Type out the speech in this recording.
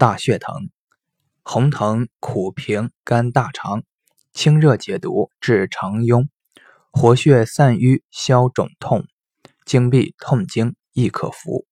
大血藤，红藤苦平肝大肠，清热解毒，治肠痈，活血散瘀，消肿痛，经闭痛经亦可服。